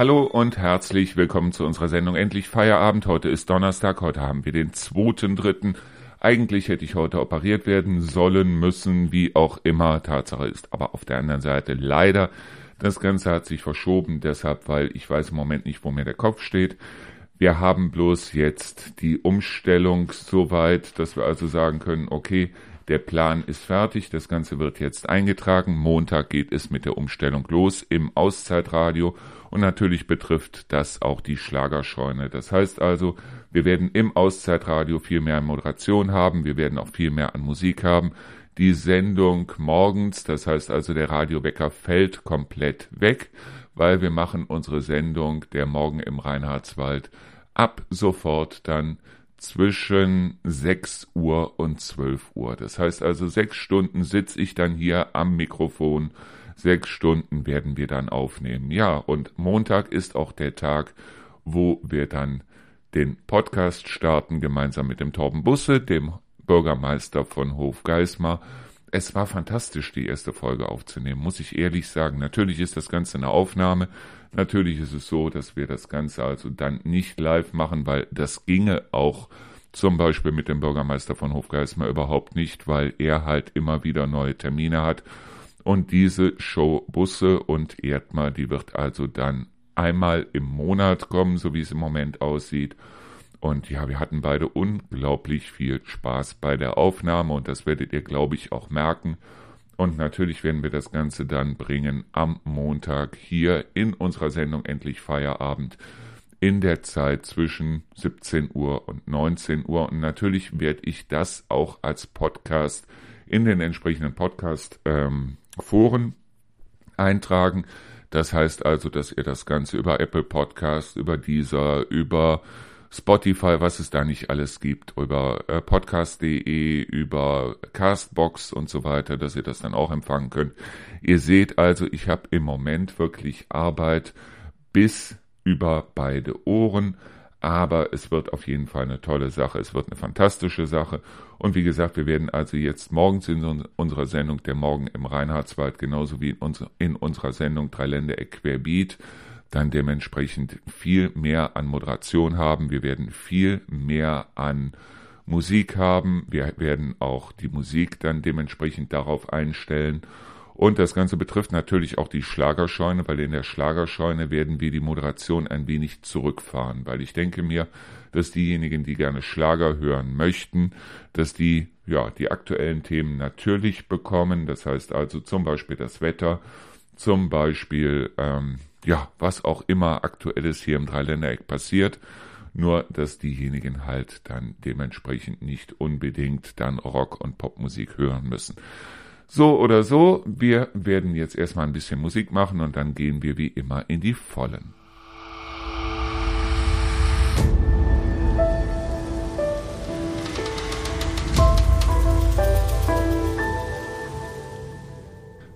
Hallo und herzlich willkommen zu unserer Sendung Endlich Feierabend. Heute ist Donnerstag, heute haben wir den 2.3. Eigentlich hätte ich heute operiert werden sollen, müssen, wie auch immer. Tatsache ist aber auf der anderen Seite leider, das Ganze hat sich verschoben, deshalb, weil ich weiß im Moment nicht, wo mir der Kopf steht. Wir haben bloß jetzt die Umstellung so weit, dass wir also sagen können, okay, der Plan ist fertig, das Ganze wird jetzt eingetragen. Montag geht es mit der Umstellung los im Auszeitradio und natürlich betrifft das auch die Schlagerscheune. Das heißt also, wir werden im Auszeitradio viel mehr Moderation haben, wir werden auch viel mehr an Musik haben. Die Sendung morgens, das heißt also der Radiowecker fällt komplett weg, weil wir machen unsere Sendung der Morgen im Reinhardswald ab sofort dann zwischen 6 Uhr und 12 Uhr. Das heißt also, sechs Stunden sitze ich dann hier am Mikrofon. Sechs Stunden werden wir dann aufnehmen. Ja, und Montag ist auch der Tag, wo wir dann den Podcast starten, gemeinsam mit dem Torben Busse, dem Bürgermeister von Hofgeismar. Es war fantastisch, die erste Folge aufzunehmen, muss ich ehrlich sagen. Natürlich ist das Ganze eine Aufnahme. Natürlich ist es so, dass wir das Ganze also dann nicht live machen, weil das ginge auch zum Beispiel mit dem Bürgermeister von Hofgeismar überhaupt nicht, weil er halt immer wieder neue Termine hat. Und diese Show Busse und Erdmar, die wird also dann einmal im Monat kommen, so wie es im Moment aussieht. Und ja, wir hatten beide unglaublich viel Spaß bei der Aufnahme und das werdet ihr, glaube ich, auch merken. Und natürlich werden wir das Ganze dann bringen am Montag hier in unserer Sendung Endlich Feierabend in der Zeit zwischen 17 Uhr und 19 Uhr. Und natürlich werde ich das auch als Podcast in den entsprechenden Podcast-Foren ähm, eintragen. Das heißt also, dass ihr das Ganze über Apple Podcast, über dieser, über Spotify, was es da nicht alles gibt, über äh, podcast.de, über Castbox und so weiter, dass ihr das dann auch empfangen könnt. Ihr seht also, ich habe im Moment wirklich Arbeit bis über beide Ohren, aber es wird auf jeden Fall eine tolle Sache, es wird eine fantastische Sache und wie gesagt, wir werden also jetzt morgens in unserer Sendung der Morgen im Reinhardswald genauso wie in, unserer Sendung Drei Länder Querbeat dann dementsprechend viel mehr an Moderation haben. Wir werden viel mehr an Musik haben. Wir werden auch die Musik dann dementsprechend darauf einstellen. Und das Ganze betrifft natürlich auch die Schlagerscheune, weil in der Schlagerscheune werden wir die Moderation ein wenig zurückfahren, weil ich denke mir, dass diejenigen, die gerne Schlager hören möchten, dass die ja die aktuellen Themen natürlich bekommen. Das heißt also zum Beispiel das Wetter, zum Beispiel ähm, ja, was auch immer aktuelles hier im Dreiländereck passiert. Nur, dass diejenigen halt dann dementsprechend nicht unbedingt dann Rock- und Popmusik hören müssen. So oder so, wir werden jetzt erstmal ein bisschen Musik machen und dann gehen wir wie immer in die Vollen.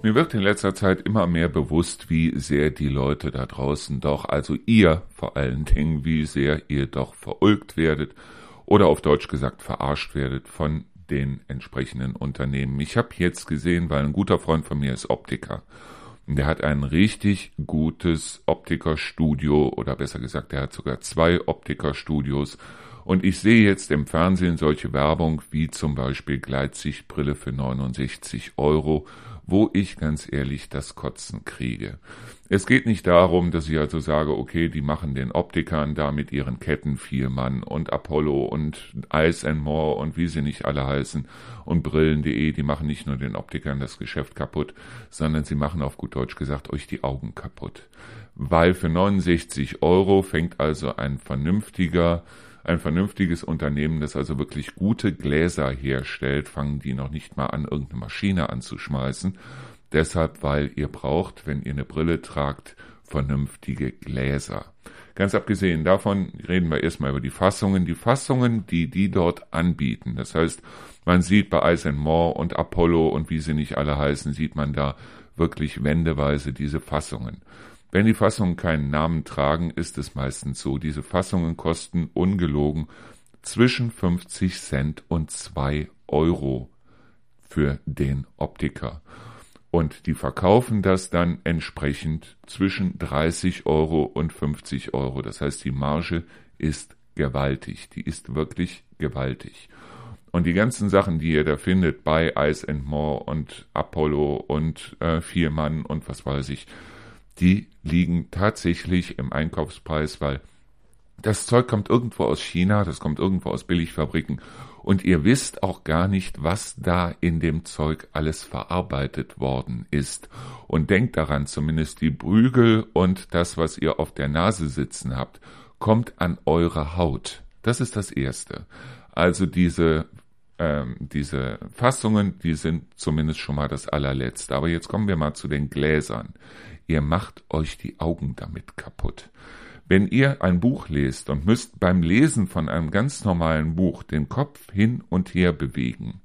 Mir wird in letzter Zeit immer mehr bewusst, wie sehr die Leute da draußen doch, also ihr vor allen Dingen, wie sehr ihr doch verulgt werdet oder auf Deutsch gesagt verarscht werdet von den entsprechenden Unternehmen. Ich habe jetzt gesehen, weil ein guter Freund von mir ist Optiker. Und der hat ein richtig gutes Optikerstudio oder besser gesagt, er hat sogar zwei Optikerstudios. Und ich sehe jetzt im Fernsehen solche Werbung wie zum Beispiel Gleitsichtbrille für 69 Euro wo ich ganz ehrlich das Kotzen kriege. Es geht nicht darum, dass ich also sage, okay, die machen den Optikern da mit ihren Ketten Vielmann und Apollo und Ice and More und wie sie nicht alle heißen und Brillen.de, die machen nicht nur den Optikern das Geschäft kaputt, sondern sie machen auf gut Deutsch gesagt euch die Augen kaputt. Weil für 69 Euro fängt also ein vernünftiger ein vernünftiges Unternehmen, das also wirklich gute Gläser herstellt, fangen die noch nicht mal an, irgendeine Maschine anzuschmeißen. Deshalb, weil ihr braucht, wenn ihr eine Brille tragt, vernünftige Gläser. Ganz abgesehen davon reden wir erstmal über die Fassungen. Die Fassungen, die die dort anbieten. Das heißt, man sieht bei Ice More und Apollo und wie sie nicht alle heißen, sieht man da wirklich wendeweise diese Fassungen. Wenn die Fassungen keinen Namen tragen, ist es meistens so. Diese Fassungen kosten ungelogen zwischen 50 Cent und 2 Euro für den Optiker. Und die verkaufen das dann entsprechend zwischen 30 Euro und 50 Euro. Das heißt, die Marge ist gewaltig. Die ist wirklich gewaltig. Und die ganzen Sachen, die ihr da findet bei Ice and More und Apollo und äh, Viermann und was weiß ich, die liegen tatsächlich im Einkaufspreis, weil das Zeug kommt irgendwo aus China, das kommt irgendwo aus Billigfabriken und ihr wisst auch gar nicht, was da in dem Zeug alles verarbeitet worden ist. Und denkt daran, zumindest die Brügel und das, was ihr auf der Nase sitzen habt, kommt an eure Haut. Das ist das Erste. Also diese ähm, diese Fassungen, die sind zumindest schon mal das allerletzte. Aber jetzt kommen wir mal zu den Gläsern. Ihr macht euch die Augen damit kaputt. Wenn ihr ein Buch lest und müsst beim Lesen von einem ganz normalen Buch den Kopf hin und her bewegen,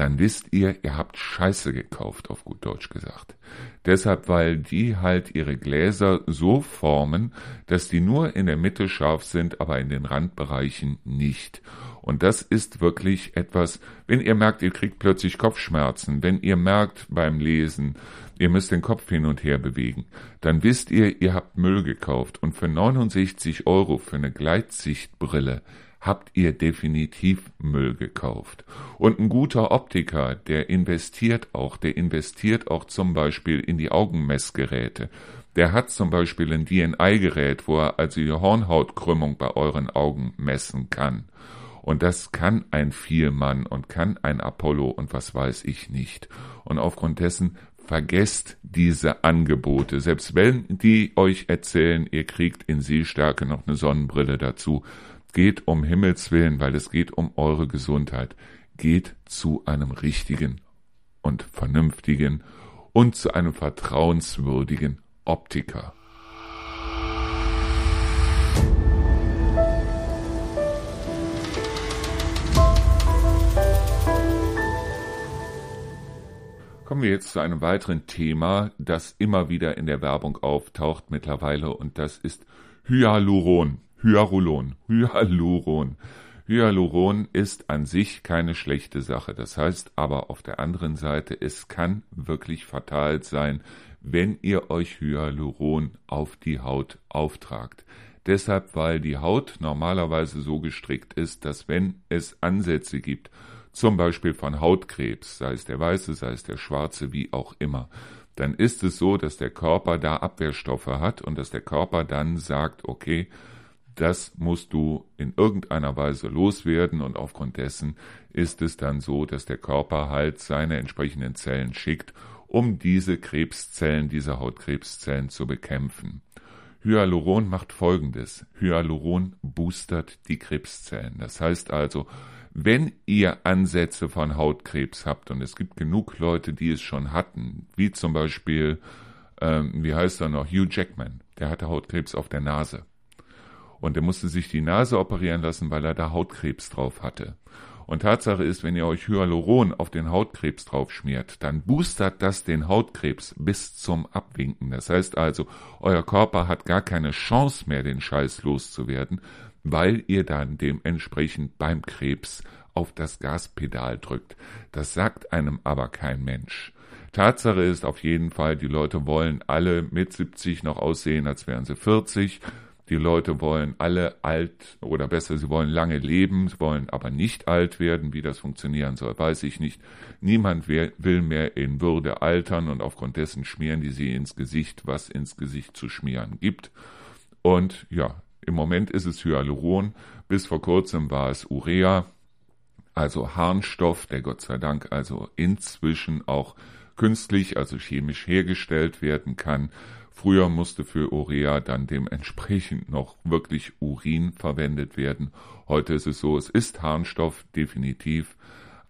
dann wisst ihr, ihr habt Scheiße gekauft, auf gut Deutsch gesagt. Deshalb, weil die halt ihre Gläser so formen, dass die nur in der Mitte scharf sind, aber in den Randbereichen nicht. Und das ist wirklich etwas, wenn ihr merkt, ihr kriegt plötzlich Kopfschmerzen, wenn ihr merkt beim Lesen, ihr müsst den Kopf hin und her bewegen, dann wisst ihr, ihr habt Müll gekauft und für 69 Euro für eine Gleitsichtbrille habt ihr definitiv Müll gekauft. Und ein guter Optiker, der investiert auch, der investiert auch zum Beispiel in die Augenmessgeräte. Der hat zum Beispiel ein DNI-Gerät, wo er also die Hornhautkrümmung bei euren Augen messen kann. Und das kann ein Vielmann und kann ein Apollo und was weiß ich nicht. Und aufgrund dessen vergesst diese Angebote. Selbst wenn die euch erzählen, ihr kriegt in Sehstärke noch eine Sonnenbrille dazu, geht um Himmels willen, weil es geht um eure Gesundheit. Geht zu einem richtigen und vernünftigen und zu einem vertrauenswürdigen Optiker. Kommen wir jetzt zu einem weiteren Thema, das immer wieder in der Werbung auftaucht mittlerweile und das ist Hyaluron. Hyaluron. Hyaluron. Hyaluron ist an sich keine schlechte Sache. Das heißt aber auf der anderen Seite, es kann wirklich fatal sein, wenn ihr euch Hyaluron auf die Haut auftragt. Deshalb, weil die Haut normalerweise so gestrickt ist, dass wenn es Ansätze gibt, zum Beispiel von Hautkrebs, sei es der weiße, sei es der schwarze, wie auch immer, dann ist es so, dass der Körper da Abwehrstoffe hat und dass der Körper dann sagt, okay, das musst du in irgendeiner Weise loswerden und aufgrund dessen ist es dann so, dass der Körper halt seine entsprechenden Zellen schickt, um diese Krebszellen, diese Hautkrebszellen zu bekämpfen. Hyaluron macht folgendes. Hyaluron boostert die Krebszellen. Das heißt also, wenn ihr Ansätze von Hautkrebs habt, und es gibt genug Leute, die es schon hatten, wie zum Beispiel, ähm, wie heißt er noch, Hugh Jackman, der hatte Hautkrebs auf der Nase. Und er musste sich die Nase operieren lassen, weil er da Hautkrebs drauf hatte. Und Tatsache ist, wenn ihr euch Hyaluron auf den Hautkrebs draufschmiert, dann boostert das den Hautkrebs bis zum Abwinken. Das heißt also, euer Körper hat gar keine Chance mehr, den Scheiß loszuwerden, weil ihr dann dementsprechend beim Krebs auf das Gaspedal drückt. Das sagt einem aber kein Mensch. Tatsache ist auf jeden Fall, die Leute wollen alle mit 70 noch aussehen, als wären sie 40. Die Leute wollen alle alt oder besser, sie wollen lange leben, sie wollen aber nicht alt werden. Wie das funktionieren soll, weiß ich nicht. Niemand will mehr in Würde altern und aufgrund dessen schmieren die sie ins Gesicht, was ins Gesicht zu schmieren gibt. Und ja, im Moment ist es Hyaluron, bis vor kurzem war es Urea, also Harnstoff, der Gott sei Dank also inzwischen auch künstlich, also chemisch hergestellt werden kann. Früher musste für Urea dann dementsprechend noch wirklich Urin verwendet werden. Heute ist es so, es ist Harnstoff, definitiv.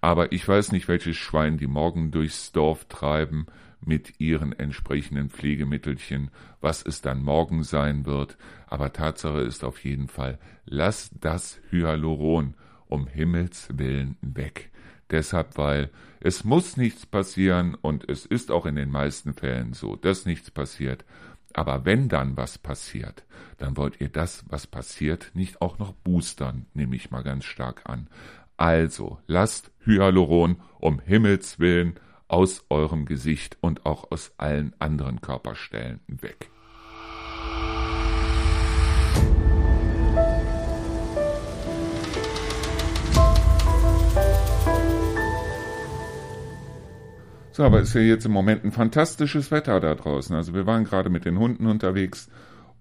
Aber ich weiß nicht, welches Schwein die morgen durchs Dorf treiben mit ihren entsprechenden Pflegemittelchen, was es dann morgen sein wird, aber Tatsache ist auf jeden Fall, lass das Hyaluron um Himmels willen weg. Deshalb, weil es muss nichts passieren und es ist auch in den meisten Fällen so, dass nichts passiert. Aber wenn dann was passiert, dann wollt ihr das, was passiert, nicht auch noch boostern, nehme ich mal ganz stark an. Also lasst Hyaluron um Himmels willen aus eurem Gesicht und auch aus allen anderen Körperstellen weg. So, aber ist ja jetzt im Moment ein fantastisches Wetter da draußen. Also wir waren gerade mit den Hunden unterwegs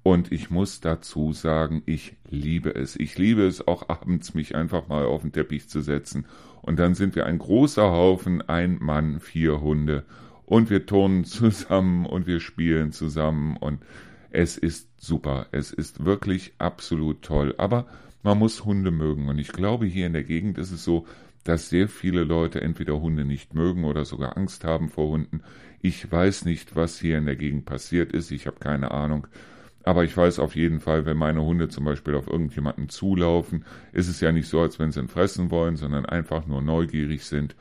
und ich muss dazu sagen, ich liebe es. Ich liebe es auch abends, mich einfach mal auf den Teppich zu setzen. Und dann sind wir ein großer Haufen, ein Mann, vier Hunde. Und wir turnen zusammen und wir spielen zusammen. Und es ist super. Es ist wirklich absolut toll. Aber man muss Hunde mögen. Und ich glaube, hier in der Gegend ist es so, dass sehr viele Leute entweder Hunde nicht mögen oder sogar Angst haben vor Hunden. Ich weiß nicht, was hier in der Gegend passiert ist. Ich habe keine Ahnung. Aber ich weiß auf jeden Fall, wenn meine Hunde zum Beispiel auf irgendjemanden zulaufen, ist es ja nicht so, als wenn sie ihn fressen wollen, sondern einfach nur neugierig sind.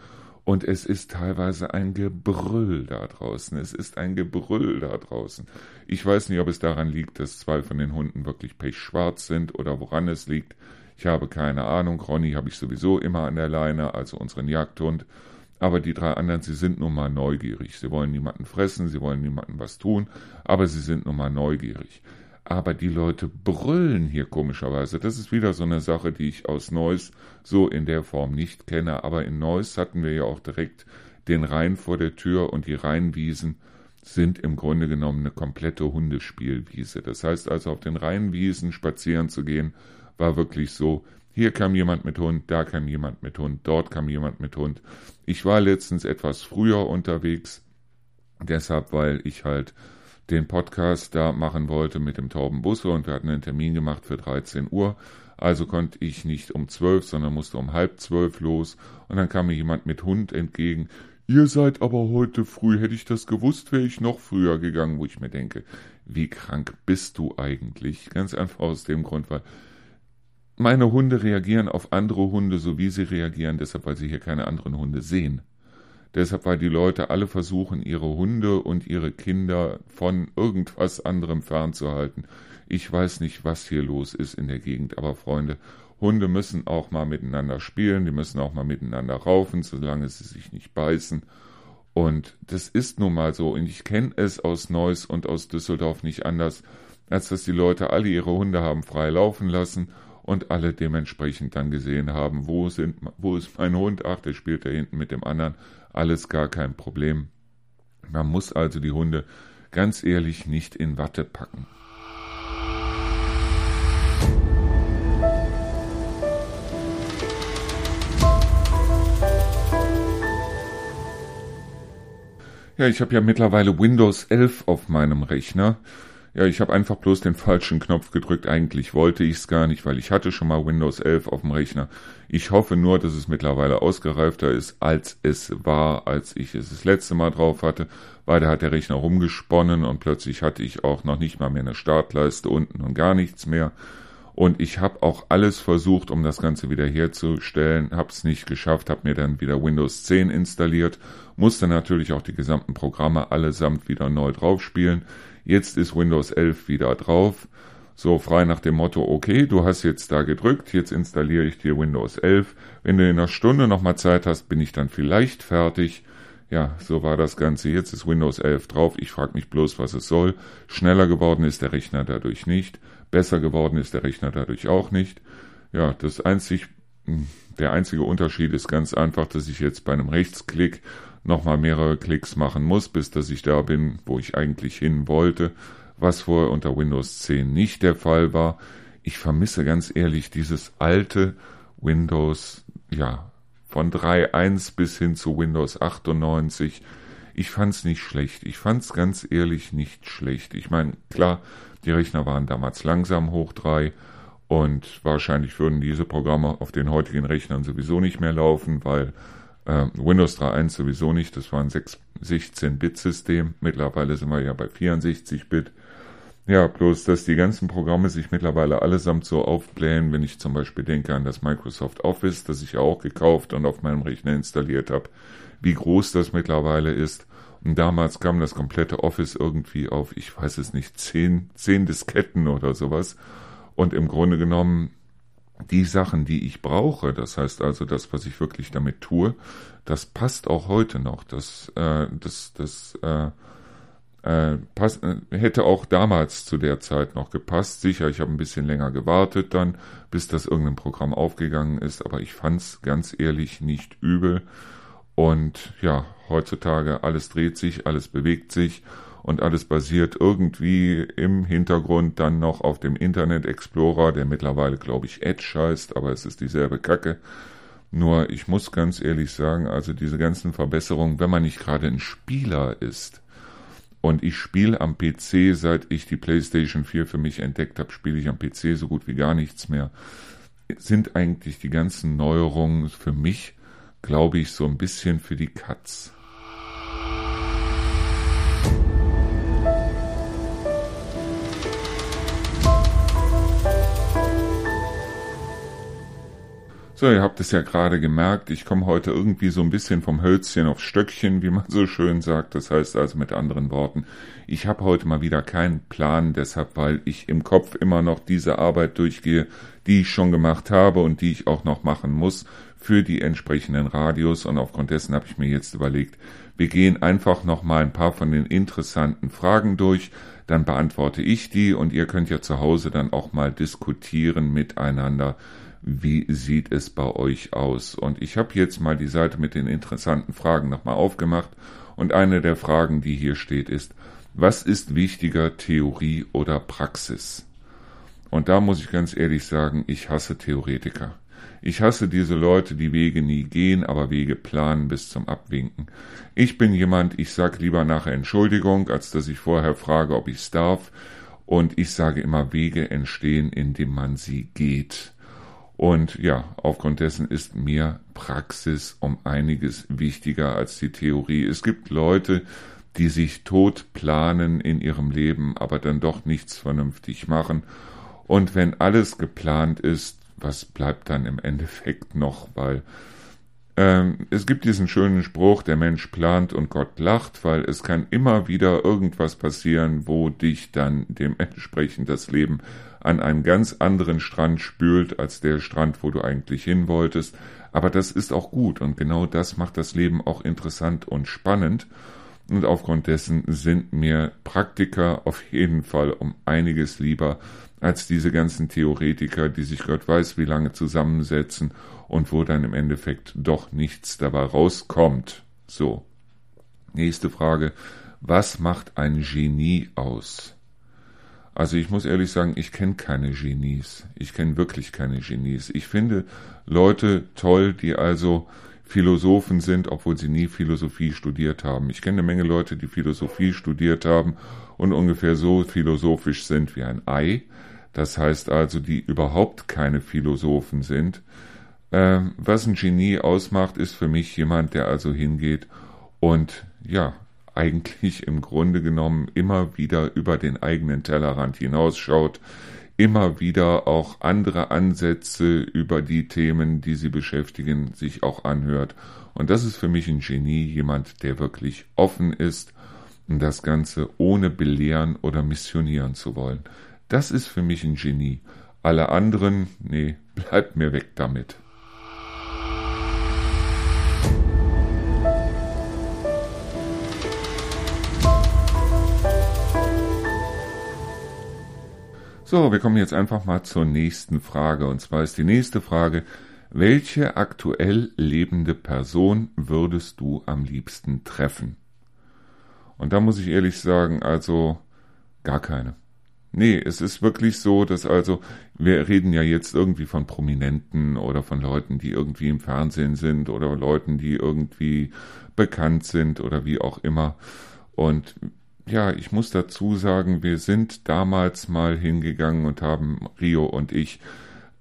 Und es ist teilweise ein Gebrüll da draußen. Es ist ein Gebrüll da draußen. Ich weiß nicht, ob es daran liegt, dass zwei von den Hunden wirklich pechschwarz sind oder woran es liegt. Ich habe keine Ahnung. Ronny habe ich sowieso immer an der Leine, also unseren Jagdhund. Aber die drei anderen, sie sind nun mal neugierig. Sie wollen niemanden fressen, sie wollen niemanden was tun, aber sie sind nun mal neugierig. Aber die Leute brüllen hier komischerweise. Das ist wieder so eine Sache, die ich aus Neuss so in der Form nicht kenne. Aber in Neuss hatten wir ja auch direkt den Rhein vor der Tür und die Rheinwiesen sind im Grunde genommen eine komplette Hundespielwiese. Das heißt also, auf den Rheinwiesen spazieren zu gehen, war wirklich so, hier kam jemand mit Hund, da kam jemand mit Hund, dort kam jemand mit Hund. Ich war letztens etwas früher unterwegs, deshalb, weil ich halt den Podcast da machen wollte mit dem Taubenbusse und wir hatten einen Termin gemacht für 13 Uhr. Also konnte ich nicht um 12, sondern musste um halb zwölf los und dann kam mir jemand mit Hund entgegen. Ihr seid aber heute früh, hätte ich das gewusst, wäre ich noch früher gegangen, wo ich mir denke, wie krank bist du eigentlich? Ganz einfach aus dem Grund, weil meine Hunde reagieren auf andere Hunde, so wie sie reagieren, deshalb, weil sie hier keine anderen Hunde sehen. Deshalb, weil die Leute alle versuchen, ihre Hunde und ihre Kinder von irgendwas anderem fernzuhalten. Ich weiß nicht, was hier los ist in der Gegend, aber Freunde, Hunde müssen auch mal miteinander spielen, die müssen auch mal miteinander raufen, solange sie sich nicht beißen. Und das ist nun mal so. Und ich kenne es aus Neuss und aus Düsseldorf nicht anders, als dass die Leute alle ihre Hunde haben frei laufen lassen und alle dementsprechend dann gesehen haben, wo, sind, wo ist mein Hund? Ach, der spielt da hinten mit dem anderen. Alles gar kein Problem. Man muss also die Hunde ganz ehrlich nicht in Watte packen. Ja, ich habe ja mittlerweile Windows 11 auf meinem Rechner. Ja, ich habe einfach bloß den falschen Knopf gedrückt. Eigentlich wollte ich es gar nicht, weil ich hatte schon mal Windows 11 auf dem Rechner. Ich hoffe nur, dass es mittlerweile ausgereifter ist, als es war, als ich es das letzte Mal drauf hatte, weil da hat der Rechner rumgesponnen und plötzlich hatte ich auch noch nicht mal mehr eine Startleiste unten und gar nichts mehr. Und ich habe auch alles versucht, um das Ganze wieder herzustellen, habe es nicht geschafft, habe mir dann wieder Windows 10 installiert, musste natürlich auch die gesamten Programme allesamt wieder neu draufspielen. Jetzt ist Windows 11 wieder drauf. So frei nach dem Motto, okay, du hast jetzt da gedrückt, jetzt installiere ich dir Windows 11. Wenn du in einer Stunde nochmal Zeit hast, bin ich dann vielleicht fertig. Ja, so war das Ganze. Jetzt ist Windows 11 drauf. Ich frage mich bloß, was es soll. Schneller geworden ist der Rechner dadurch nicht. Besser geworden ist der Rechner dadurch auch nicht. Ja, das einzig, hm, der einzige Unterschied ist ganz einfach, dass ich jetzt bei einem Rechtsklick nochmal mehrere Klicks machen muss, bis dass ich da bin, wo ich eigentlich hin wollte, was vorher unter Windows 10 nicht der Fall war. Ich vermisse ganz ehrlich dieses alte Windows, ja, von 3.1 bis hin zu Windows 98. Ich fand's nicht schlecht. Ich fand's ganz ehrlich nicht schlecht. Ich meine, klar, die Rechner waren damals langsam hoch 3 und wahrscheinlich würden diese Programme auf den heutigen Rechnern sowieso nicht mehr laufen, weil äh, Windows 3.1 sowieso nicht, das war ein 16-Bit-System. Mittlerweile sind wir ja bei 64-Bit. Ja, bloß, dass die ganzen Programme sich mittlerweile allesamt so aufblähen, wenn ich zum Beispiel denke an das Microsoft Office, das ich ja auch gekauft und auf meinem Rechner installiert habe, wie groß das mittlerweile ist. Und damals kam das komplette Office irgendwie auf, ich weiß es nicht, zehn, zehn Disketten oder sowas. Und im Grunde genommen die Sachen, die ich brauche, das heißt also das, was ich wirklich damit tue, das passt auch heute noch. Das, äh, das, das äh, äh, pass, äh, hätte auch damals zu der Zeit noch gepasst. Sicher, ich habe ein bisschen länger gewartet dann, bis das irgendein Programm aufgegangen ist, aber ich fand's ganz ehrlich nicht übel. Und ja, heutzutage alles dreht sich, alles bewegt sich und alles basiert irgendwie im Hintergrund dann noch auf dem Internet Explorer, der mittlerweile, glaube ich, Edge heißt, aber es ist dieselbe Kacke. Nur ich muss ganz ehrlich sagen, also diese ganzen Verbesserungen, wenn man nicht gerade ein Spieler ist, und ich spiele am PC, seit ich die PlayStation 4 für mich entdeckt habe, spiele ich am PC so gut wie gar nichts mehr, sind eigentlich die ganzen Neuerungen für mich, glaube ich, so ein bisschen für die Katz. So, ihr habt es ja gerade gemerkt, ich komme heute irgendwie so ein bisschen vom Hölzchen aufs Stöckchen, wie man so schön sagt. Das heißt also mit anderen Worten, ich habe heute mal wieder keinen Plan, deshalb, weil ich im Kopf immer noch diese Arbeit durchgehe, die ich schon gemacht habe und die ich auch noch machen muss für die entsprechenden Radios. Und aufgrund dessen habe ich mir jetzt überlegt, wir gehen einfach noch mal ein paar von den interessanten Fragen durch, dann beantworte ich die und ihr könnt ja zu Hause dann auch mal diskutieren miteinander wie sieht es bei euch aus? Und ich habe jetzt mal die Seite mit den interessanten Fragen nochmal aufgemacht und eine der Fragen, die hier steht, ist, was ist wichtiger, Theorie oder Praxis? Und da muss ich ganz ehrlich sagen, ich hasse Theoretiker. Ich hasse diese Leute, die Wege nie gehen, aber Wege planen bis zum Abwinken. Ich bin jemand, ich sag lieber nachher Entschuldigung, als dass ich vorher frage, ob ich's darf. Und ich sage immer, Wege entstehen, indem man sie geht. Und ja, aufgrund dessen ist mir Praxis um einiges wichtiger als die Theorie. Es gibt Leute, die sich tot planen in ihrem Leben, aber dann doch nichts vernünftig machen. Und wenn alles geplant ist, was bleibt dann im Endeffekt noch? Weil ähm, es gibt diesen schönen Spruch, der Mensch plant und Gott lacht, weil es kann immer wieder irgendwas passieren, wo dich dann dementsprechend das Leben an einen ganz anderen Strand spült als der Strand, wo du eigentlich hin wolltest. Aber das ist auch gut und genau das macht das Leben auch interessant und spannend. Und aufgrund dessen sind mir Praktiker auf jeden Fall um einiges lieber als diese ganzen Theoretiker, die sich Gott weiß wie lange zusammensetzen und wo dann im Endeffekt doch nichts dabei rauskommt. So. Nächste Frage. Was macht ein Genie aus? Also ich muss ehrlich sagen, ich kenne keine Genies. Ich kenne wirklich keine Genies. Ich finde Leute toll, die also Philosophen sind, obwohl sie nie Philosophie studiert haben. Ich kenne eine Menge Leute, die Philosophie studiert haben und ungefähr so philosophisch sind wie ein Ei. Das heißt also, die überhaupt keine Philosophen sind. Ähm, was ein Genie ausmacht, ist für mich jemand, der also hingeht und ja, eigentlich im Grunde genommen immer wieder über den eigenen Tellerrand hinausschaut, immer wieder auch andere Ansätze über die Themen, die sie beschäftigen, sich auch anhört. Und das ist für mich ein Genie, jemand, der wirklich offen ist und das Ganze ohne belehren oder missionieren zu wollen. Das ist für mich ein Genie. Alle anderen, nee, bleibt mir weg damit. So, wir kommen jetzt einfach mal zur nächsten Frage. Und zwar ist die nächste Frage, welche aktuell lebende Person würdest du am liebsten treffen? Und da muss ich ehrlich sagen, also gar keine. Nee, es ist wirklich so, dass also, wir reden ja jetzt irgendwie von Prominenten oder von Leuten, die irgendwie im Fernsehen sind oder Leuten, die irgendwie bekannt sind oder wie auch immer. Und ja, ich muss dazu sagen, wir sind damals mal hingegangen und haben Rio und ich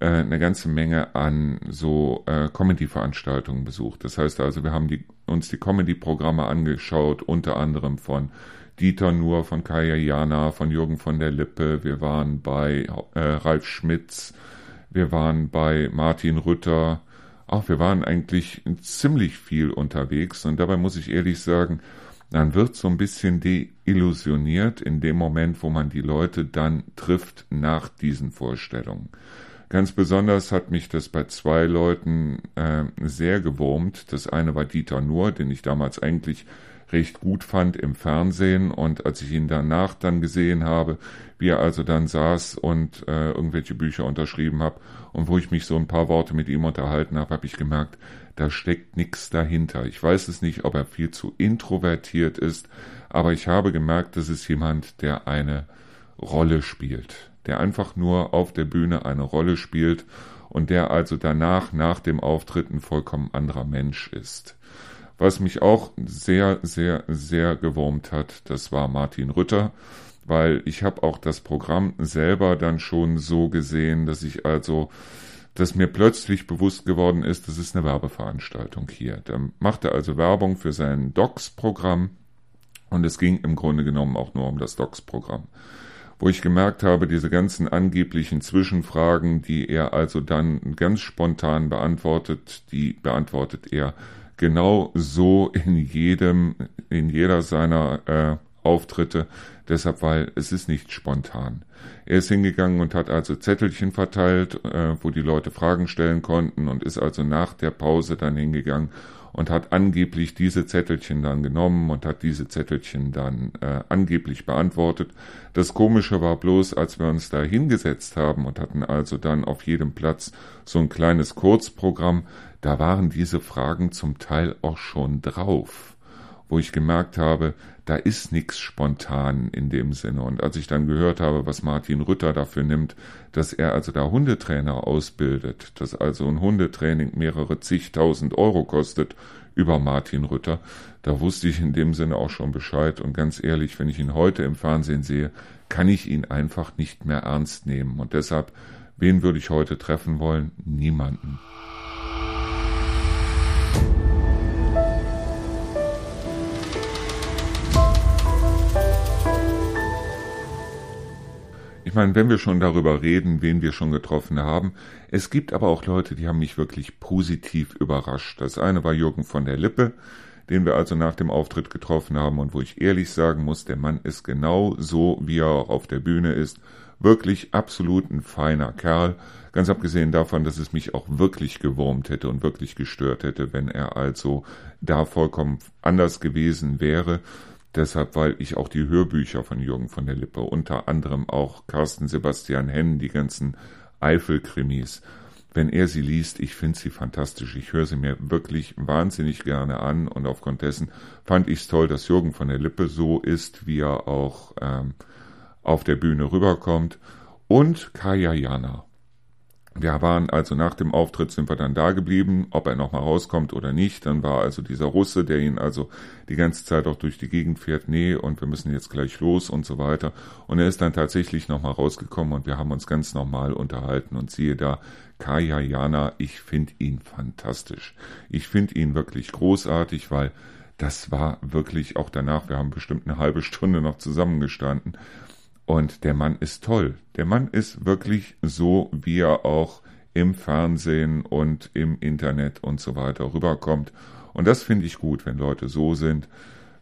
äh, eine ganze Menge an so äh, Comedy-Veranstaltungen besucht. Das heißt also, wir haben die, uns die Comedy-Programme angeschaut, unter anderem von Dieter Nuhr, von Kaya Jana, von Jürgen von der Lippe. Wir waren bei äh, Ralf Schmitz, wir waren bei Martin Rütter. Auch wir waren eigentlich ziemlich viel unterwegs und dabei muss ich ehrlich sagen, dann wird so ein bisschen deillusioniert in dem Moment, wo man die Leute dann trifft nach diesen Vorstellungen. Ganz besonders hat mich das bei zwei Leuten äh, sehr gewurmt. Das eine war Dieter Nuhr, den ich damals eigentlich recht gut fand im Fernsehen und als ich ihn danach dann gesehen habe, wie er also dann saß und äh, irgendwelche Bücher unterschrieben habe und wo ich mich so ein paar Worte mit ihm unterhalten habe, habe ich gemerkt, da steckt nichts dahinter. Ich weiß es nicht, ob er viel zu introvertiert ist, aber ich habe gemerkt, das ist jemand, der eine Rolle spielt der einfach nur auf der Bühne eine Rolle spielt und der also danach, nach dem Auftritt, ein vollkommen anderer Mensch ist. Was mich auch sehr, sehr, sehr gewurmt hat, das war Martin Rütter, weil ich habe auch das Programm selber dann schon so gesehen, dass ich also, dass mir plötzlich bewusst geworden ist, das ist eine Werbeveranstaltung hier. Da macht er also Werbung für sein Docs-Programm und es ging im Grunde genommen auch nur um das Docs-Programm wo ich gemerkt habe, diese ganzen angeblichen Zwischenfragen, die er also dann ganz spontan beantwortet, die beantwortet er genau so in jedem, in jeder seiner äh, Auftritte. Deshalb, weil es ist nicht spontan. Er ist hingegangen und hat also Zettelchen verteilt, äh, wo die Leute Fragen stellen konnten und ist also nach der Pause dann hingegangen und hat angeblich diese Zettelchen dann genommen und hat diese Zettelchen dann äh, angeblich beantwortet. Das Komische war bloß, als wir uns da hingesetzt haben und hatten also dann auf jedem Platz so ein kleines Kurzprogramm, da waren diese Fragen zum Teil auch schon drauf wo ich gemerkt habe, da ist nichts spontan in dem Sinne. Und als ich dann gehört habe, was Martin Rütter dafür nimmt, dass er also da Hundetrainer ausbildet, dass also ein Hundetraining mehrere zigtausend Euro kostet über Martin Rütter, da wusste ich in dem Sinne auch schon Bescheid. Und ganz ehrlich, wenn ich ihn heute im Fernsehen sehe, kann ich ihn einfach nicht mehr ernst nehmen. Und deshalb, wen würde ich heute treffen wollen? Niemanden. Ich meine, wenn wir schon darüber reden, wen wir schon getroffen haben, es gibt aber auch Leute, die haben mich wirklich positiv überrascht. Das eine war Jürgen von der Lippe, den wir also nach dem Auftritt getroffen haben und wo ich ehrlich sagen muss, der Mann ist genau so, wie er auch auf der Bühne ist. Wirklich absolut ein feiner Kerl. Ganz abgesehen davon, dass es mich auch wirklich gewurmt hätte und wirklich gestört hätte, wenn er also da vollkommen anders gewesen wäre. Deshalb, weil ich auch die Hörbücher von Jürgen von der Lippe, unter anderem auch Carsten Sebastian Henn, die ganzen Eifelkrimis, wenn er sie liest, ich finde sie fantastisch. Ich höre sie mir wirklich wahnsinnig gerne an und aufgrund dessen fand ich es toll, dass Jürgen von der Lippe so ist, wie er auch ähm, auf der Bühne rüberkommt. Und Kaya Jana. Wir waren also nach dem Auftritt sind wir dann da geblieben, ob er nochmal rauskommt oder nicht. Dann war also dieser Russe, der ihn also die ganze Zeit auch durch die Gegend fährt, nee, und wir müssen jetzt gleich los und so weiter. Und er ist dann tatsächlich nochmal rausgekommen und wir haben uns ganz normal unterhalten und siehe da, Kaya Jana, ich finde ihn fantastisch. Ich finde ihn wirklich großartig, weil das war wirklich auch danach, wir haben bestimmt eine halbe Stunde noch zusammengestanden und der Mann ist toll. Der Mann ist wirklich so, wie er auch im Fernsehen und im Internet und so weiter rüberkommt. Und das finde ich gut, wenn Leute so sind.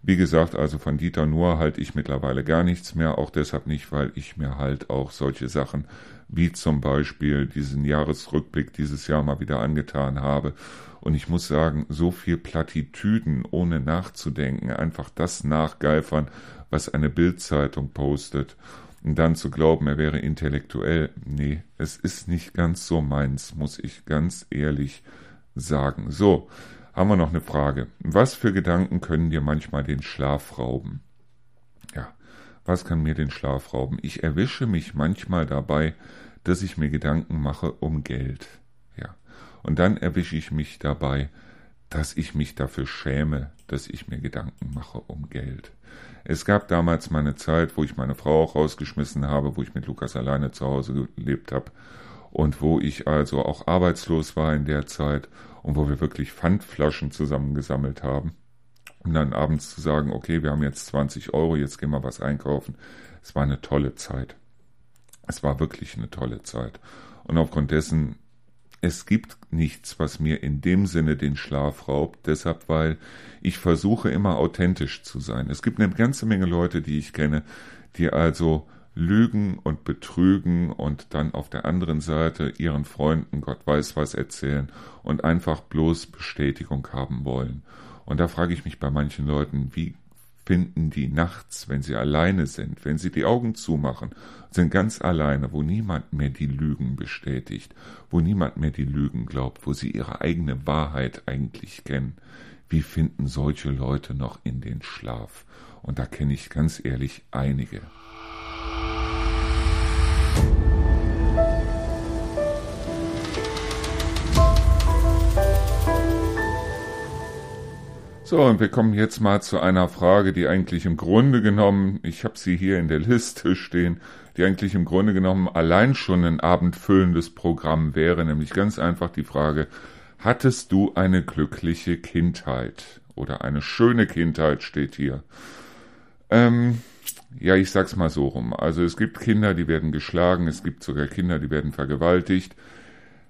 Wie gesagt, also von Dieter Nuhr halte ich mittlerweile gar nichts mehr, auch deshalb nicht, weil ich mir halt auch solche Sachen wie zum Beispiel diesen Jahresrückblick dieses Jahr mal wieder angetan habe. Und ich muss sagen, so viel Plattitüden ohne nachzudenken, einfach das nachgeifern, was eine Bildzeitung postet. Und dann zu glauben, er wäre intellektuell, nee, es ist nicht ganz so meins, muss ich ganz ehrlich sagen. So, haben wir noch eine Frage. Was für Gedanken können dir manchmal den Schlaf rauben? Ja, was kann mir den Schlaf rauben? Ich erwische mich manchmal dabei, dass ich mir Gedanken mache um Geld. Ja. Und dann erwische ich mich dabei, dass ich mich dafür schäme, dass ich mir Gedanken mache um Geld. Es gab damals meine Zeit, wo ich meine Frau auch rausgeschmissen habe, wo ich mit Lukas alleine zu Hause gelebt habe und wo ich also auch arbeitslos war in der Zeit und wo wir wirklich Pfandflaschen zusammengesammelt haben. Um dann abends zu sagen, okay, wir haben jetzt 20 Euro, jetzt gehen wir was einkaufen. Es war eine tolle Zeit. Es war wirklich eine tolle Zeit. Und aufgrund dessen es gibt nichts, was mir in dem Sinne den Schlaf raubt, deshalb, weil ich versuche immer authentisch zu sein. Es gibt eine ganze Menge Leute, die ich kenne, die also lügen und betrügen und dann auf der anderen Seite ihren Freunden Gott weiß was erzählen und einfach bloß Bestätigung haben wollen. Und da frage ich mich bei manchen Leuten, wie finden die nachts, wenn sie alleine sind, wenn sie die Augen zumachen, sind ganz alleine, wo niemand mehr die Lügen bestätigt, wo niemand mehr die Lügen glaubt, wo sie ihre eigene Wahrheit eigentlich kennen. Wie finden solche Leute noch in den Schlaf? Und da kenne ich ganz ehrlich einige. So, und wir kommen jetzt mal zu einer Frage, die eigentlich im Grunde genommen, ich habe sie hier in der Liste stehen, die eigentlich im Grunde genommen allein schon ein abendfüllendes Programm wäre, nämlich ganz einfach die Frage, hattest du eine glückliche Kindheit oder eine schöne Kindheit steht hier? Ähm, ja, ich sag's mal so rum. Also es gibt Kinder, die werden geschlagen, es gibt sogar Kinder, die werden vergewaltigt.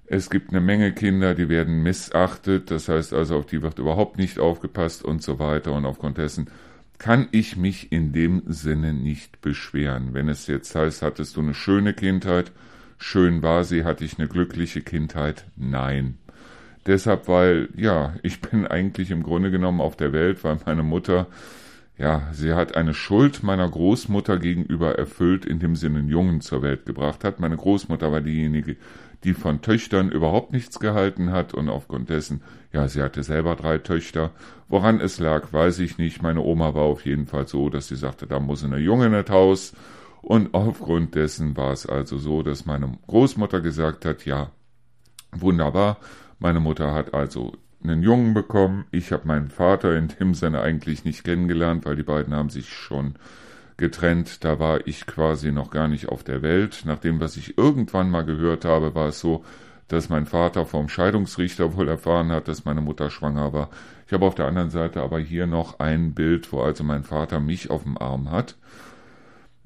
Es gibt eine Menge Kinder, die werden missachtet, das heißt also, auf die wird überhaupt nicht aufgepasst und so weiter. Und aufgrund dessen kann ich mich in dem Sinne nicht beschweren. Wenn es jetzt heißt, hattest du eine schöne Kindheit, schön war sie, hatte ich eine glückliche Kindheit, nein. Deshalb, weil, ja, ich bin eigentlich im Grunde genommen auf der Welt, weil meine Mutter, ja, sie hat eine Schuld meiner Großmutter gegenüber erfüllt, indem sie einen Jungen zur Welt gebracht hat. Meine Großmutter war diejenige, die von Töchtern überhaupt nichts gehalten hat und aufgrund dessen, ja, sie hatte selber drei Töchter. Woran es lag, weiß ich nicht. Meine Oma war auf jeden Fall so, dass sie sagte, da muss eine Junge nicht Haus. Und aufgrund dessen war es also so, dass meine Großmutter gesagt hat, ja, wunderbar. Meine Mutter hat also einen Jungen bekommen. Ich habe meinen Vater in dem Sinne eigentlich nicht kennengelernt, weil die beiden haben sich schon getrennt. Da war ich quasi noch gar nicht auf der Welt. Nach dem, was ich irgendwann mal gehört habe, war es so, dass mein Vater vom Scheidungsrichter wohl erfahren hat, dass meine Mutter schwanger war. Ich habe auf der anderen Seite aber hier noch ein Bild, wo also mein Vater mich auf dem Arm hat.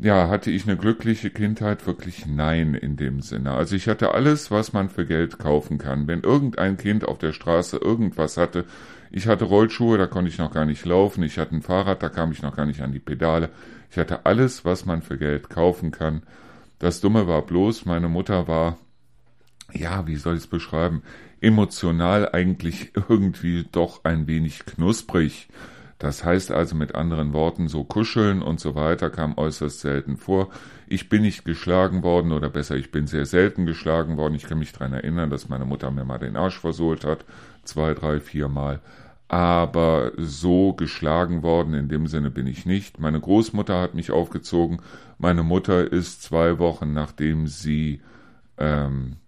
Ja, hatte ich eine glückliche Kindheit? Wirklich nein in dem Sinne. Also ich hatte alles, was man für Geld kaufen kann. Wenn irgendein Kind auf der Straße irgendwas hatte, ich hatte Rollschuhe, da konnte ich noch gar nicht laufen. Ich hatte ein Fahrrad, da kam ich noch gar nicht an die Pedale. Ich hatte alles, was man für Geld kaufen kann. Das Dumme war bloß, meine Mutter war, ja, wie soll ich es beschreiben, emotional eigentlich irgendwie doch ein wenig knusprig. Das heißt also mit anderen Worten, so kuscheln und so weiter kam äußerst selten vor. Ich bin nicht geschlagen worden oder besser, ich bin sehr selten geschlagen worden. Ich kann mich daran erinnern, dass meine Mutter mir mal den Arsch versohlt hat, zwei, drei, vier Mal aber so geschlagen worden in dem Sinne bin ich nicht. Meine Großmutter hat mich aufgezogen. Meine Mutter ist zwei Wochen nachdem sie ähm,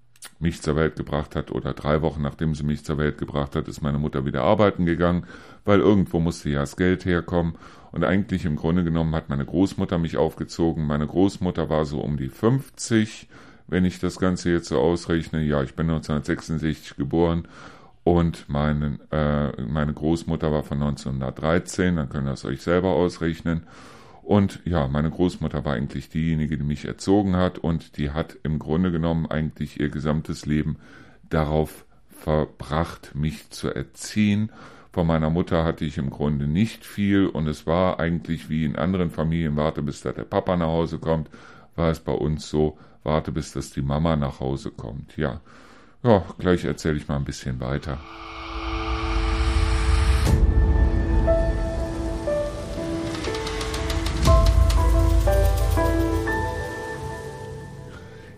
mich zur Welt gebracht hat oder drei Wochen nachdem sie mich zur Welt gebracht hat, ist meine Mutter wieder arbeiten gegangen, weil irgendwo musste ja das Geld herkommen. Und eigentlich im Grunde genommen hat meine Großmutter mich aufgezogen. Meine Großmutter war so um die 50, wenn ich das Ganze jetzt so ausrechne. Ja, ich bin 1966 geboren und meine, äh, meine Großmutter war von 1913, dann könnt ihr das euch selber ausrechnen. Und ja, meine Großmutter war eigentlich diejenige, die mich erzogen hat und die hat im Grunde genommen eigentlich ihr gesamtes Leben darauf verbracht, mich zu erziehen. Von meiner Mutter hatte ich im Grunde nicht viel und es war eigentlich wie in anderen Familien, warte bis da der Papa nach Hause kommt, war es bei uns so, warte bis dass die Mama nach Hause kommt. Ja, ja, gleich erzähle ich mal ein bisschen weiter.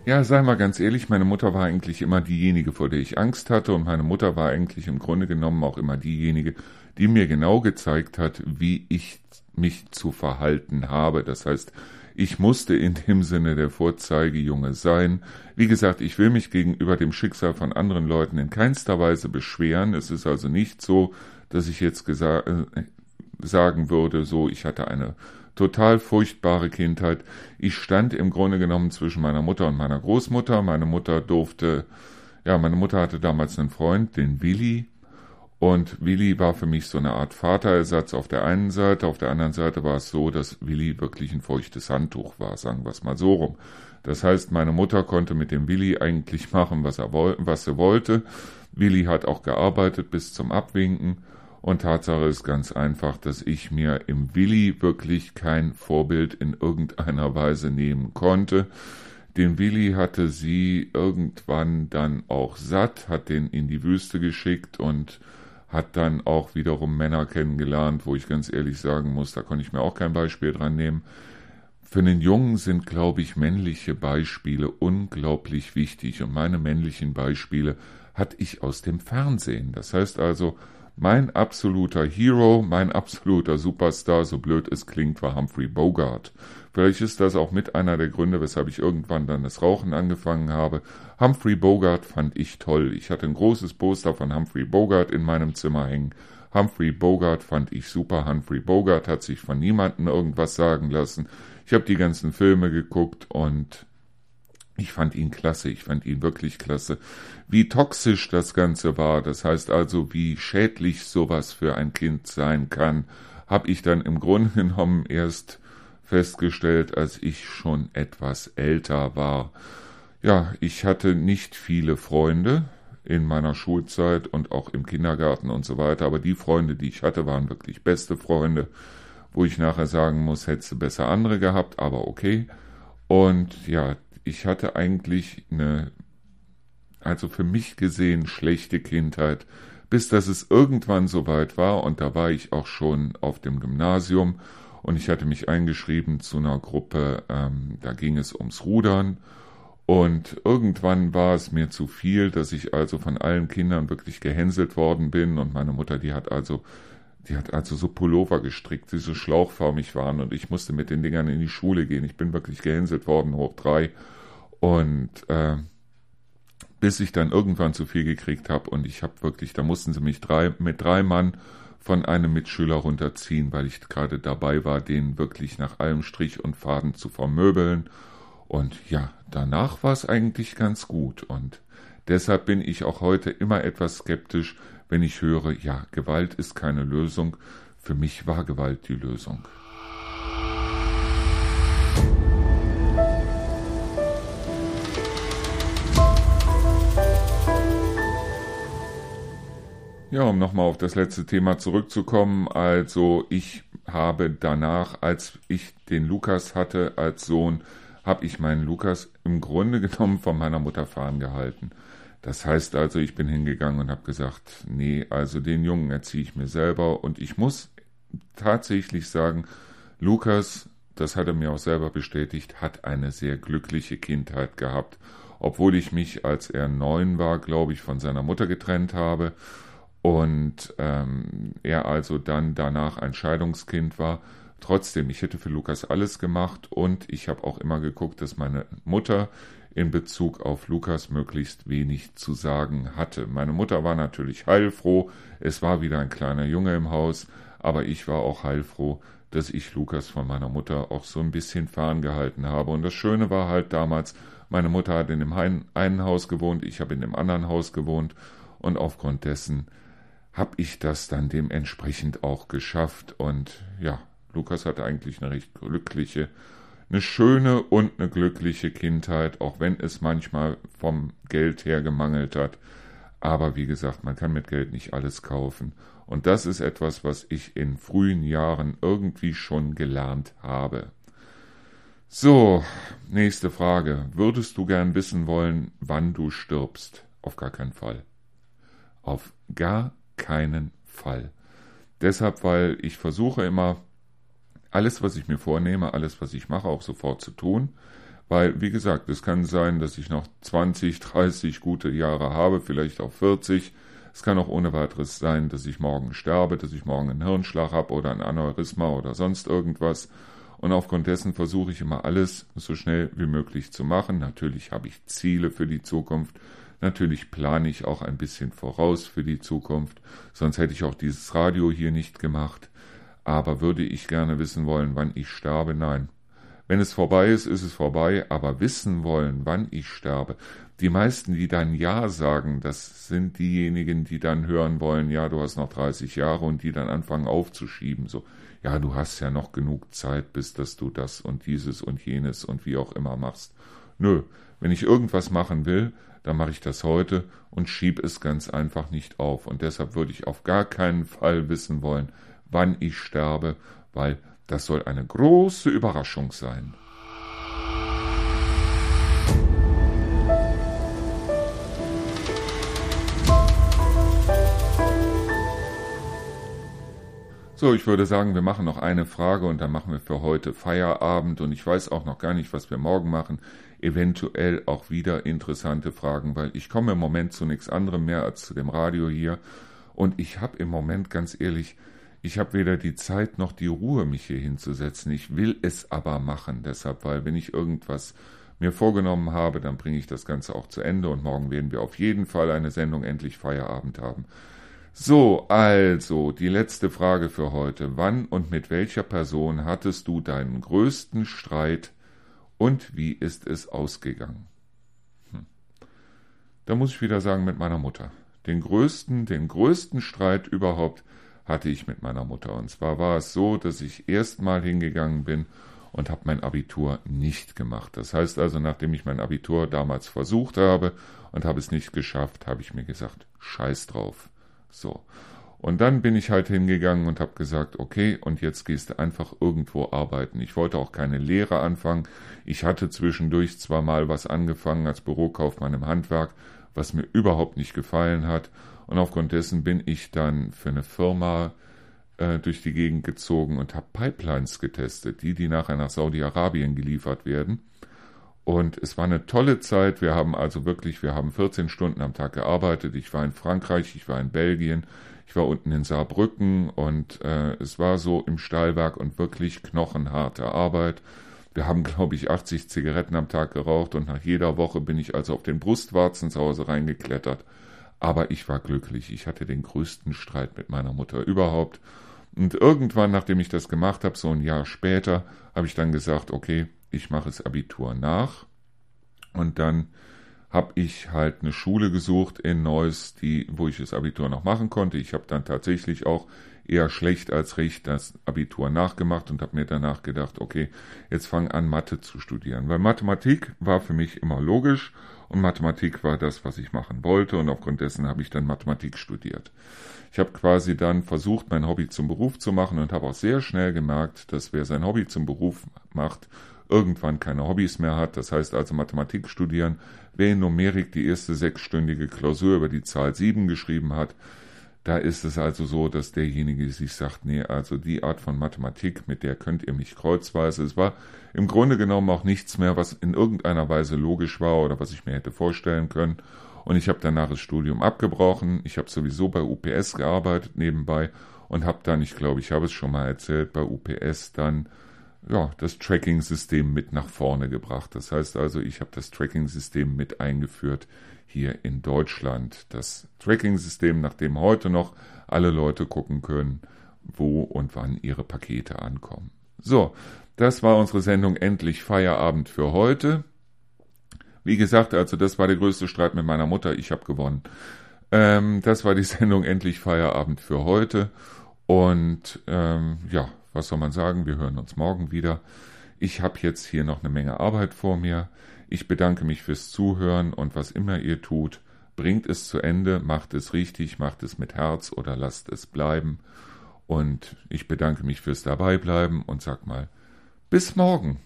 Ja, sei mal ganz ehrlich, meine Mutter war eigentlich immer diejenige, vor der ich Angst hatte und meine Mutter war eigentlich im Grunde genommen auch immer diejenige, die mir genau gezeigt hat, wie ich mich zu verhalten habe. Das heißt, ich musste in dem Sinne der Vorzeigejunge sein. Wie gesagt, ich will mich gegenüber dem Schicksal von anderen Leuten in keinster Weise beschweren. Es ist also nicht so, dass ich jetzt äh, sagen würde, so, ich hatte eine total furchtbare Kindheit. Ich stand im Grunde genommen zwischen meiner Mutter und meiner Großmutter. Meine Mutter durfte, ja, meine Mutter hatte damals einen Freund, den Willi, und Willi war für mich so eine Art Vaterersatz auf der einen Seite, auf der anderen Seite war es so, dass Willi wirklich ein feuchtes Handtuch war, sagen wir es mal so rum. Das heißt, meine Mutter konnte mit dem Willi eigentlich machen, was, er was sie wollte. Willi hat auch gearbeitet bis zum Abwinken. Und Tatsache ist ganz einfach, dass ich mir im Willi wirklich kein Vorbild in irgendeiner Weise nehmen konnte. Den Willi hatte sie irgendwann dann auch satt, hat den in die Wüste geschickt und hat dann auch wiederum Männer kennengelernt, wo ich ganz ehrlich sagen muss, da konnte ich mir auch kein Beispiel dran nehmen. Für einen Jungen sind, glaube ich, männliche Beispiele unglaublich wichtig und meine männlichen Beispiele hatte ich aus dem Fernsehen. Das heißt also, mein absoluter Hero, mein absoluter Superstar, so blöd es klingt, war Humphrey Bogart. Vielleicht ist das auch mit einer der Gründe, weshalb ich irgendwann dann das Rauchen angefangen habe. Humphrey Bogart fand ich toll. Ich hatte ein großes Poster von Humphrey Bogart in meinem Zimmer hängen. Humphrey Bogart fand ich super. Humphrey Bogart hat sich von niemandem irgendwas sagen lassen. Ich habe die ganzen Filme geguckt und ich fand ihn klasse, ich fand ihn wirklich klasse. Wie toxisch das Ganze war, das heißt also, wie schädlich sowas für ein Kind sein kann, habe ich dann im Grunde genommen erst festgestellt, als ich schon etwas älter war. Ja, ich hatte nicht viele Freunde in meiner Schulzeit und auch im Kindergarten und so weiter, aber die Freunde, die ich hatte, waren wirklich beste Freunde, wo ich nachher sagen muss, hättest du besser andere gehabt, aber okay. Und ja, ich hatte eigentlich eine, also für mich gesehen, schlechte Kindheit, bis dass es irgendwann soweit war und da war ich auch schon auf dem Gymnasium und ich hatte mich eingeschrieben zu einer Gruppe, ähm, da ging es ums Rudern und irgendwann war es mir zu viel, dass ich also von allen Kindern wirklich gehänselt worden bin und meine Mutter, die hat also die hat also so Pullover gestrickt, die so schlauchförmig waren und ich musste mit den Dingern in die Schule gehen. Ich bin wirklich gehänselt worden, hoch drei. Und äh, bis ich dann irgendwann zu viel gekriegt habe und ich habe wirklich, da mussten sie mich drei, mit drei Mann von einem Mitschüler runterziehen, weil ich gerade dabei war, den wirklich nach allem Strich und Faden zu vermöbeln. Und ja, danach war es eigentlich ganz gut. Und deshalb bin ich auch heute immer etwas skeptisch, wenn ich höre, ja, Gewalt ist keine Lösung. Für mich war Gewalt die Lösung. Ja, um nochmal auf das letzte Thema zurückzukommen. Also ich habe danach, als ich den Lukas hatte als Sohn, habe ich meinen Lukas im Grunde genommen von meiner Mutter fahren gehalten. Das heißt also, ich bin hingegangen und habe gesagt, nee, also den Jungen erziehe ich mir selber und ich muss tatsächlich sagen, Lukas, das hat er mir auch selber bestätigt, hat eine sehr glückliche Kindheit gehabt, obwohl ich mich, als er neun war, glaube ich, von seiner Mutter getrennt habe und ähm, er also dann danach ein Scheidungskind war. Trotzdem, ich hätte für Lukas alles gemacht und ich habe auch immer geguckt, dass meine Mutter in Bezug auf Lukas möglichst wenig zu sagen hatte. Meine Mutter war natürlich heilfroh, es war wieder ein kleiner Junge im Haus, aber ich war auch heilfroh, dass ich Lukas von meiner Mutter auch so ein bisschen ferngehalten habe. Und das Schöne war halt damals, meine Mutter hat in dem einen Haus gewohnt, ich habe in dem anderen Haus gewohnt und aufgrund dessen habe ich das dann dementsprechend auch geschafft und ja, Lukas hatte eigentlich eine recht glückliche eine schöne und eine glückliche Kindheit, auch wenn es manchmal vom Geld her gemangelt hat. Aber wie gesagt, man kann mit Geld nicht alles kaufen. Und das ist etwas, was ich in frühen Jahren irgendwie schon gelernt habe. So, nächste Frage. Würdest du gern wissen wollen, wann du stirbst? Auf gar keinen Fall. Auf gar keinen Fall. Deshalb, weil ich versuche immer alles, was ich mir vornehme, alles, was ich mache, auch sofort zu tun. Weil, wie gesagt, es kann sein, dass ich noch 20, 30 gute Jahre habe, vielleicht auch 40. Es kann auch ohne weiteres sein, dass ich morgen sterbe, dass ich morgen einen Hirnschlag habe oder ein Aneurysma oder sonst irgendwas. Und aufgrund dessen versuche ich immer alles so schnell wie möglich zu machen. Natürlich habe ich Ziele für die Zukunft. Natürlich plane ich auch ein bisschen voraus für die Zukunft. Sonst hätte ich auch dieses Radio hier nicht gemacht. Aber würde ich gerne wissen wollen, wann ich sterbe? Nein. Wenn es vorbei ist, ist es vorbei, aber wissen wollen, wann ich sterbe. Die meisten, die dann Ja sagen, das sind diejenigen, die dann hören wollen, ja, du hast noch 30 Jahre und die dann anfangen aufzuschieben, so, ja, du hast ja noch genug Zeit, bis dass du das und dieses und jenes und wie auch immer machst. Nö, wenn ich irgendwas machen will, dann mache ich das heute und schieb es ganz einfach nicht auf. Und deshalb würde ich auf gar keinen Fall wissen wollen, wann ich sterbe, weil das soll eine große Überraschung sein. So, ich würde sagen, wir machen noch eine Frage und dann machen wir für heute Feierabend und ich weiß auch noch gar nicht, was wir morgen machen. Eventuell auch wieder interessante Fragen, weil ich komme im Moment zu nichts anderem mehr als zu dem Radio hier und ich habe im Moment ganz ehrlich, ich habe weder die Zeit noch die Ruhe, mich hier hinzusetzen. Ich will es aber machen, deshalb, weil wenn ich irgendwas mir vorgenommen habe, dann bringe ich das Ganze auch zu Ende und morgen werden wir auf jeden Fall eine Sendung endlich Feierabend haben. So, also die letzte Frage für heute. Wann und mit welcher Person hattest du deinen größten Streit und wie ist es ausgegangen? Hm. Da muss ich wieder sagen, mit meiner Mutter. Den größten, den größten Streit überhaupt hatte ich mit meiner Mutter. Und zwar war es so, dass ich erstmal hingegangen bin und habe mein Abitur nicht gemacht. Das heißt also, nachdem ich mein Abitur damals versucht habe und habe es nicht geschafft, habe ich mir gesagt, scheiß drauf. So. Und dann bin ich halt hingegangen und habe gesagt, okay, und jetzt gehst du einfach irgendwo arbeiten. Ich wollte auch keine Lehre anfangen. Ich hatte zwischendurch zwar mal was angefangen als Bürokaufmann im Handwerk, was mir überhaupt nicht gefallen hat. Und aufgrund dessen bin ich dann für eine Firma äh, durch die Gegend gezogen und habe Pipelines getestet, die, die nachher nach Saudi-Arabien geliefert werden. Und es war eine tolle Zeit. Wir haben also wirklich, wir haben 14 Stunden am Tag gearbeitet. Ich war in Frankreich, ich war in Belgien, ich war unten in Saarbrücken und äh, es war so im Stahlwerk und wirklich knochenharte Arbeit. Wir haben, glaube ich, 80 Zigaretten am Tag geraucht und nach jeder Woche bin ich also auf den Brustwarzen zu Hause reingeklettert. Aber ich war glücklich. Ich hatte den größten Streit mit meiner Mutter überhaupt. Und irgendwann, nachdem ich das gemacht habe, so ein Jahr später, habe ich dann gesagt, okay, ich mache das Abitur nach und dann habe ich halt eine Schule gesucht in Neuss, die, wo ich das Abitur noch machen konnte. Ich habe dann tatsächlich auch eher schlecht als recht das Abitur nachgemacht und habe mir danach gedacht, okay, jetzt fang an Mathe zu studieren, weil Mathematik war für mich immer logisch und Mathematik war das, was ich machen wollte und aufgrund dessen habe ich dann Mathematik studiert. Ich habe quasi dann versucht, mein Hobby zum Beruf zu machen und habe auch sehr schnell gemerkt, dass wer sein Hobby zum Beruf macht, irgendwann keine Hobbys mehr hat. Das heißt also Mathematik studieren. Wer in Numerik die erste sechsstündige Klausur über die Zahl 7 geschrieben hat, da ist es also so, dass derjenige sich sagt, nee, also die Art von Mathematik, mit der könnt ihr mich kreuzweise. Es war im Grunde genommen auch nichts mehr, was in irgendeiner Weise logisch war oder was ich mir hätte vorstellen können. Und ich habe danach das Studium abgebrochen. Ich habe sowieso bei UPS gearbeitet nebenbei und habe dann, ich glaube, ich habe es schon mal erzählt, bei UPS dann ja, das Tracking-System mit nach vorne gebracht. Das heißt also, ich habe das Tracking-System mit eingeführt hier in Deutschland. Das Tracking-System, nach dem heute noch alle Leute gucken können, wo und wann ihre Pakete ankommen. So, das war unsere Sendung Endlich Feierabend für heute. Wie gesagt, also das war der größte Streit mit meiner Mutter. Ich habe gewonnen. Ähm, das war die Sendung Endlich Feierabend für heute. Und ähm, ja, was soll man sagen? Wir hören uns morgen wieder. Ich habe jetzt hier noch eine Menge Arbeit vor mir. Ich bedanke mich fürs Zuhören und was immer ihr tut, bringt es zu Ende, macht es richtig, macht es mit Herz oder lasst es bleiben. Und ich bedanke mich fürs Dabeibleiben und sag mal, bis morgen.